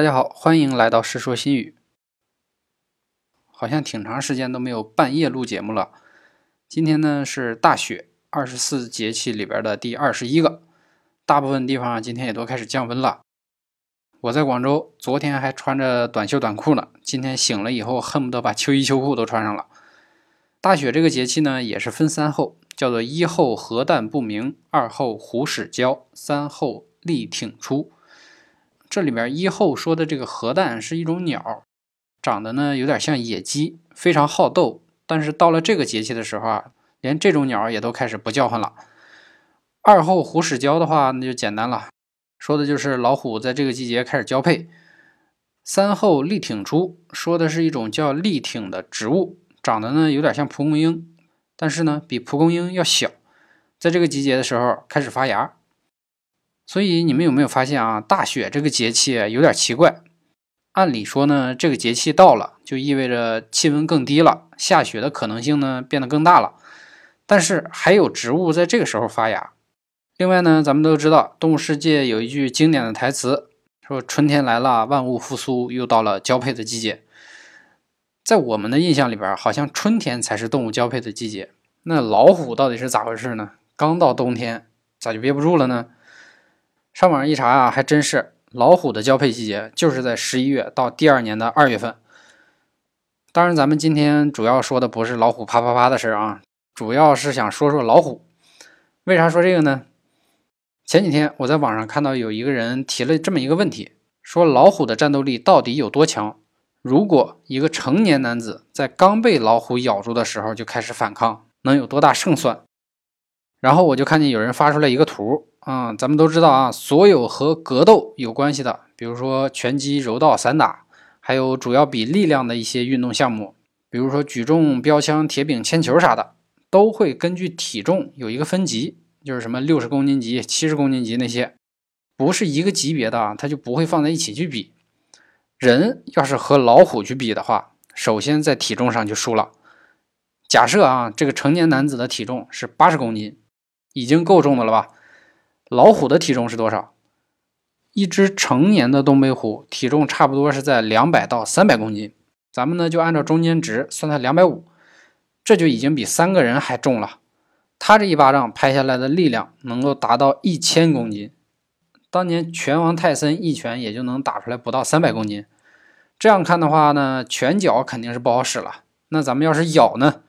大家好，欢迎来到《世说新语》。好像挺长时间都没有半夜录节目了。今天呢是大雪，二十四节气里边的第二十一个，大部分地方今天也都开始降温了。我在广州，昨天还穿着短袖短裤呢，今天醒了以后恨不得把秋衣秋裤都穿上了。大雪这个节气呢也是分三候，叫做一候核旦不明，二候虎始交，三候力挺出。这里边一后说的这个核弹是一种鸟，长得呢有点像野鸡，非常好斗。但是到了这个节气的时候啊，连这种鸟也都开始不叫唤了。二后虎始交的话，那就简单了，说的就是老虎在这个季节开始交配。三后力挺出，说的是一种叫力挺的植物，长得呢有点像蒲公英，但是呢比蒲公英要小，在这个季节的时候开始发芽。所以你们有没有发现啊？大雪这个节气有点奇怪。按理说呢，这个节气到了，就意味着气温更低了，下雪的可能性呢变得更大了。但是还有植物在这个时候发芽。另外呢，咱们都知道，动物世界有一句经典的台词，说“春天来了，万物复苏，又到了交配的季节”。在我们的印象里边，好像春天才是动物交配的季节。那老虎到底是咋回事呢？刚到冬天，咋就憋不住了呢？上网上一查啊，还真是老虎的交配季节就是在十一月到第二年的二月份。当然，咱们今天主要说的不是老虎啪啪啪的事儿啊，主要是想说说老虎。为啥说这个呢？前几天我在网上看到有一个人提了这么一个问题，说老虎的战斗力到底有多强？如果一个成年男子在刚被老虎咬住的时候就开始反抗，能有多大胜算？然后我就看见有人发出来一个图。啊，咱们都知道啊，所有和格斗有关系的，比如说拳击、柔道、散打，还有主要比力量的一些运动项目，比如说举重、标枪、铁饼、铅球啥的，都会根据体重有一个分级，就是什么六十公斤级、七十公斤级那些，不是一个级别的啊，它就不会放在一起去比。人要是和老虎去比的话，首先在体重上就输了。假设啊，这个成年男子的体重是八十公斤，已经够重的了吧？老虎的体重是多少？一只成年的东北虎体重差不多是在两百到三百公斤。咱们呢就按照中间值算它两百五，这就已经比三个人还重了。他这一巴掌拍下来的力量能够达到一千公斤。当年拳王泰森一拳也就能打出来不到三百公斤。这样看的话呢，拳脚肯定是不好使了。那咱们要是咬呢？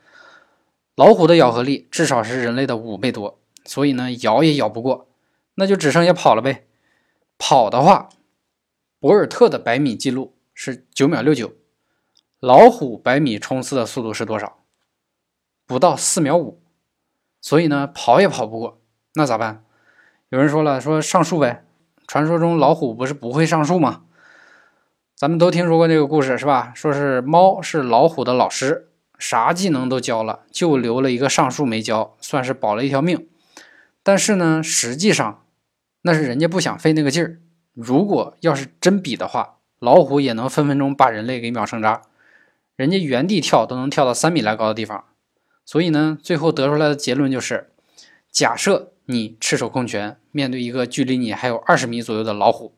老虎的咬合力至少是人类的五倍多，所以呢咬也咬不过。那就只剩下跑了呗。跑的话，博尔特的百米记录是九秒六九，老虎百米冲刺的速度是多少？不到四秒五。所以呢，跑也跑不过，那咋办？有人说了，说上树呗。传说中老虎不是不会上树吗？咱们都听说过这个故事是吧？说是猫是老虎的老师，啥技能都教了，就留了一个上树没教，算是保了一条命。但是呢，实际上那是人家不想费那个劲儿。如果要是真比的话，老虎也能分分钟把人类给秒成渣。人家原地跳都能跳到三米来高的地方。所以呢，最后得出来的结论就是：假设你赤手空拳面对一个距离你还有二十米左右的老虎，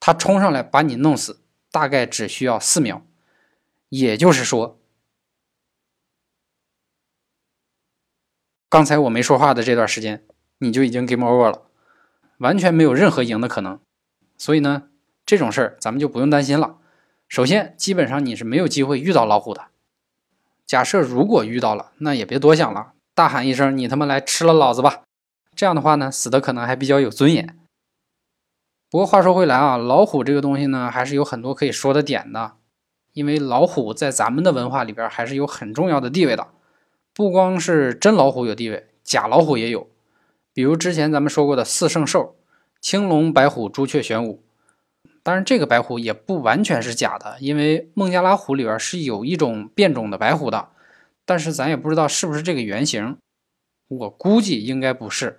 它冲上来把你弄死，大概只需要四秒。也就是说，刚才我没说话的这段时间。你就已经 game over 了，完全没有任何赢的可能。所以呢，这种事儿咱们就不用担心了。首先，基本上你是没有机会遇到老虎的。假设如果遇到了，那也别多想了，大喊一声“你他妈来吃了老子吧”，这样的话呢，死的可能还比较有尊严。不过话说回来啊，老虎这个东西呢，还是有很多可以说的点的，因为老虎在咱们的文化里边还是有很重要的地位的。不光是真老虎有地位，假老虎也有。比如之前咱们说过的四圣兽，青龙、白虎、朱雀、玄武。当然，这个白虎也不完全是假的，因为孟加拉虎里边是有一种变种的白虎的，但是咱也不知道是不是这个原型。我估计应该不是，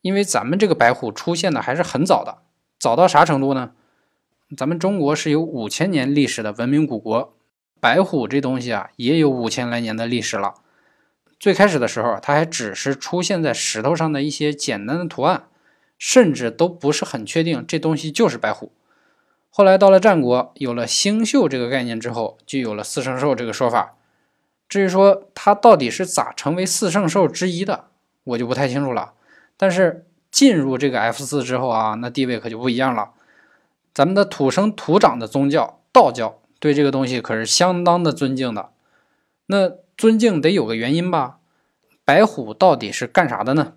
因为咱们这个白虎出现的还是很早的，早到啥程度呢？咱们中国是有五千年历史的文明古国，白虎这东西啊，也有五千来年的历史了。最开始的时候，它还只是出现在石头上的一些简单的图案，甚至都不是很确定这东西就是白虎。后来到了战国，有了星宿这个概念之后，就有了四圣兽这个说法。至于说它到底是咋成为四圣兽之一的，我就不太清楚了。但是进入这个 F 四之后啊，那地位可就不一样了。咱们的土生土长的宗教道教对这个东西可是相当的尊敬的。那尊敬得有个原因吧？白虎到底是干啥的呢？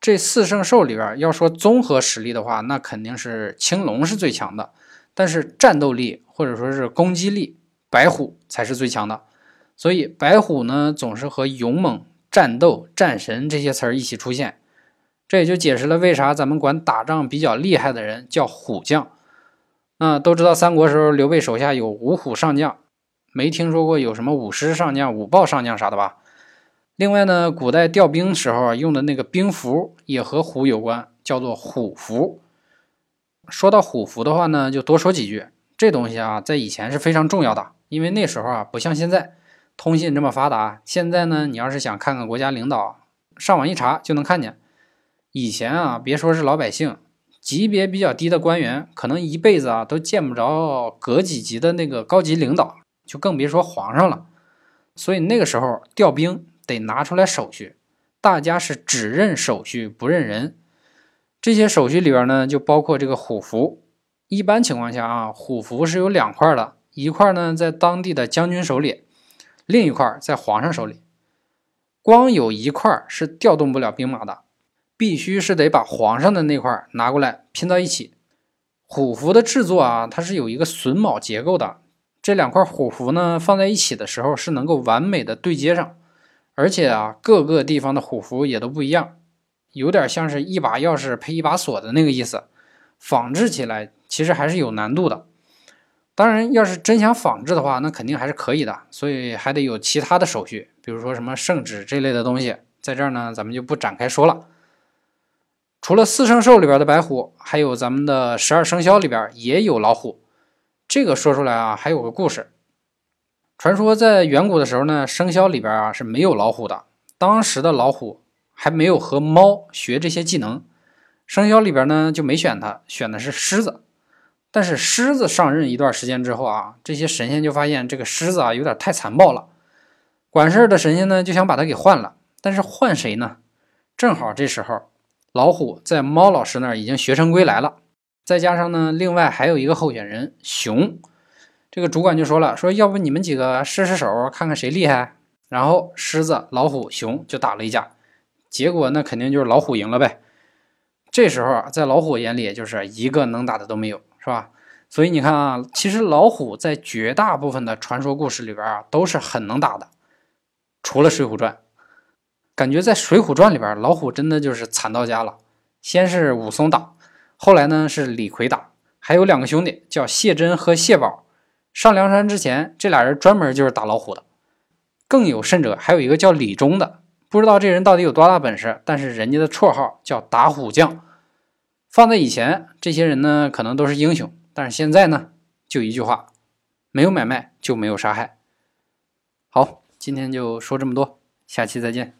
这四圣兽里边，要说综合实力的话，那肯定是青龙是最强的。但是战斗力或者说是攻击力，白虎才是最强的。所以白虎呢，总是和勇猛、战斗、战神这些词儿一起出现。这也就解释了为啥咱们管打仗比较厉害的人叫虎将。那都知道三国时候刘备手下有五虎上将，没听说过有什么五师上将、五豹上将啥的吧？另外呢，古代调兵时候用的那个兵符也和虎有关，叫做虎符。说到虎符的话呢，就多说几句。这东西啊，在以前是非常重要的，因为那时候啊，不像现在通信这么发达。现在呢，你要是想看看国家领导，上网一查就能看见。以前啊，别说是老百姓，级别比较低的官员，可能一辈子啊都见不着阁几级的那个高级领导，就更别说皇上了。所以那个时候调兵。得拿出来手续，大家是只认手续不认人。这些手续里边呢，就包括这个虎符。一般情况下啊，虎符是有两块的，一块呢在当地的将军手里，另一块在皇上手里。光有一块是调动不了兵马的，必须是得把皇上的那块拿过来拼到一起。虎符的制作啊，它是有一个榫卯结构的，这两块虎符呢放在一起的时候是能够完美的对接上。而且啊，各个地方的虎符也都不一样，有点像是一把钥匙配一把锁的那个意思。仿制起来其实还是有难度的。当然，要是真想仿制的话，那肯定还是可以的。所以还得有其他的手续，比如说什么圣旨这类的东西，在这儿呢，咱们就不展开说了。除了四圣兽里边的白虎，还有咱们的十二生肖里边也有老虎。这个说出来啊，还有个故事。传说在远古的时候呢，生肖里边啊是没有老虎的。当时的老虎还没有和猫学这些技能，生肖里边呢就没选它，选的是狮子。但是狮子上任一段时间之后啊，这些神仙就发现这个狮子啊有点太残暴了。管事儿的神仙呢就想把它给换了，但是换谁呢？正好这时候老虎在猫老师那儿已经学成归来了，再加上呢，另外还有一个候选人熊。这个主管就说了：“说要不你们几个试试手，看看谁厉害。”然后狮子、老虎、熊就打了一架，结果那肯定就是老虎赢了呗。这时候在老虎眼里，就是一个能打的都没有，是吧？所以你看啊，其实老虎在绝大部分的传说故事里边啊，都是很能打的，除了《水浒传》。感觉在《水浒传》里边，老虎真的就是惨到家了。先是武松打，后来呢是李逵打，还有两个兄弟叫谢珍和谢宝。上梁山之前，这俩人专门就是打老虎的。更有甚者，还有一个叫李忠的，不知道这人到底有多大本事，但是人家的绰号叫打虎将。放在以前，这些人呢可能都是英雄，但是现在呢，就一句话：没有买卖就没有杀害。好，今天就说这么多，下期再见。